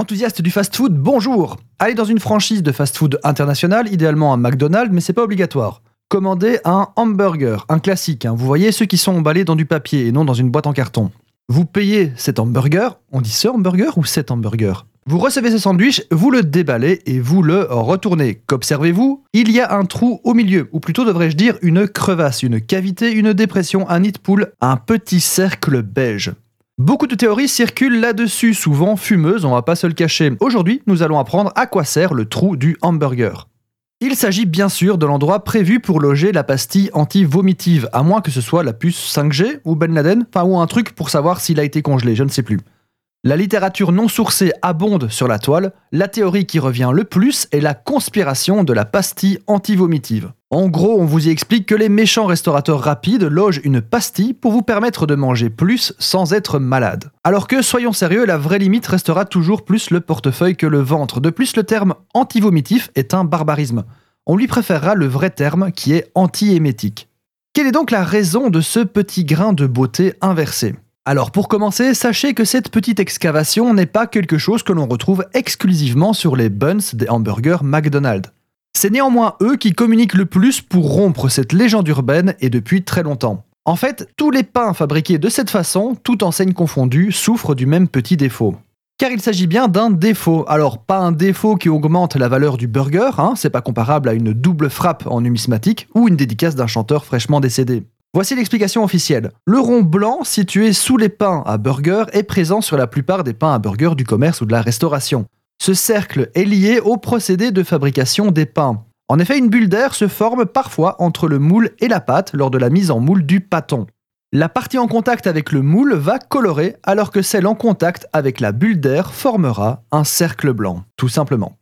Enthousiaste du fast-food, bonjour Allez dans une franchise de fast-food international, idéalement un McDonald's, mais c'est pas obligatoire. Commandez un hamburger, un classique, hein. vous voyez ceux qui sont emballés dans du papier et non dans une boîte en carton. Vous payez cet hamburger, on dit ce hamburger ou cet hamburger? Vous recevez ce sandwich, vous le déballez et vous le retournez. Qu'observez-vous? Il y a un trou au milieu, ou plutôt devrais-je dire une crevasse, une cavité, une dépression, un nid poule, un petit cercle beige. Beaucoup de théories circulent là-dessus, souvent fumeuses, on va pas se le cacher. Aujourd'hui, nous allons apprendre à quoi sert le trou du hamburger. Il s'agit bien sûr de l'endroit prévu pour loger la pastille anti-vomitive, à moins que ce soit la puce 5G ou Ben Laden, enfin ou un truc pour savoir s'il a été congelé, je ne sais plus. La littérature non sourcée abonde sur la toile, la théorie qui revient le plus est la conspiration de la pastille anti-vomitive. En gros, on vous y explique que les méchants restaurateurs rapides logent une pastille pour vous permettre de manger plus sans être malade. Alors que, soyons sérieux, la vraie limite restera toujours plus le portefeuille que le ventre. De plus, le terme antivomitif est un barbarisme. On lui préférera le vrai terme qui est anti-émétique. Quelle est donc la raison de ce petit grain de beauté inversé? Alors pour commencer, sachez que cette petite excavation n'est pas quelque chose que l'on retrouve exclusivement sur les buns des hamburgers McDonald's. C'est néanmoins eux qui communiquent le plus pour rompre cette légende urbaine et depuis très longtemps. En fait, tous les pains fabriqués de cette façon, toute enseigne confondue, souffrent du même petit défaut. Car il s'agit bien d'un défaut. Alors, pas un défaut qui augmente la valeur du burger, hein, c'est pas comparable à une double frappe en numismatique ou une dédicace d'un chanteur fraîchement décédé. Voici l'explication officielle. Le rond blanc situé sous les pains à burger est présent sur la plupart des pains à burger du commerce ou de la restauration. Ce cercle est lié au procédé de fabrication des pains. En effet, une bulle d'air se forme parfois entre le moule et la pâte lors de la mise en moule du pâton. La partie en contact avec le moule va colorer alors que celle en contact avec la bulle d'air formera un cercle blanc, tout simplement.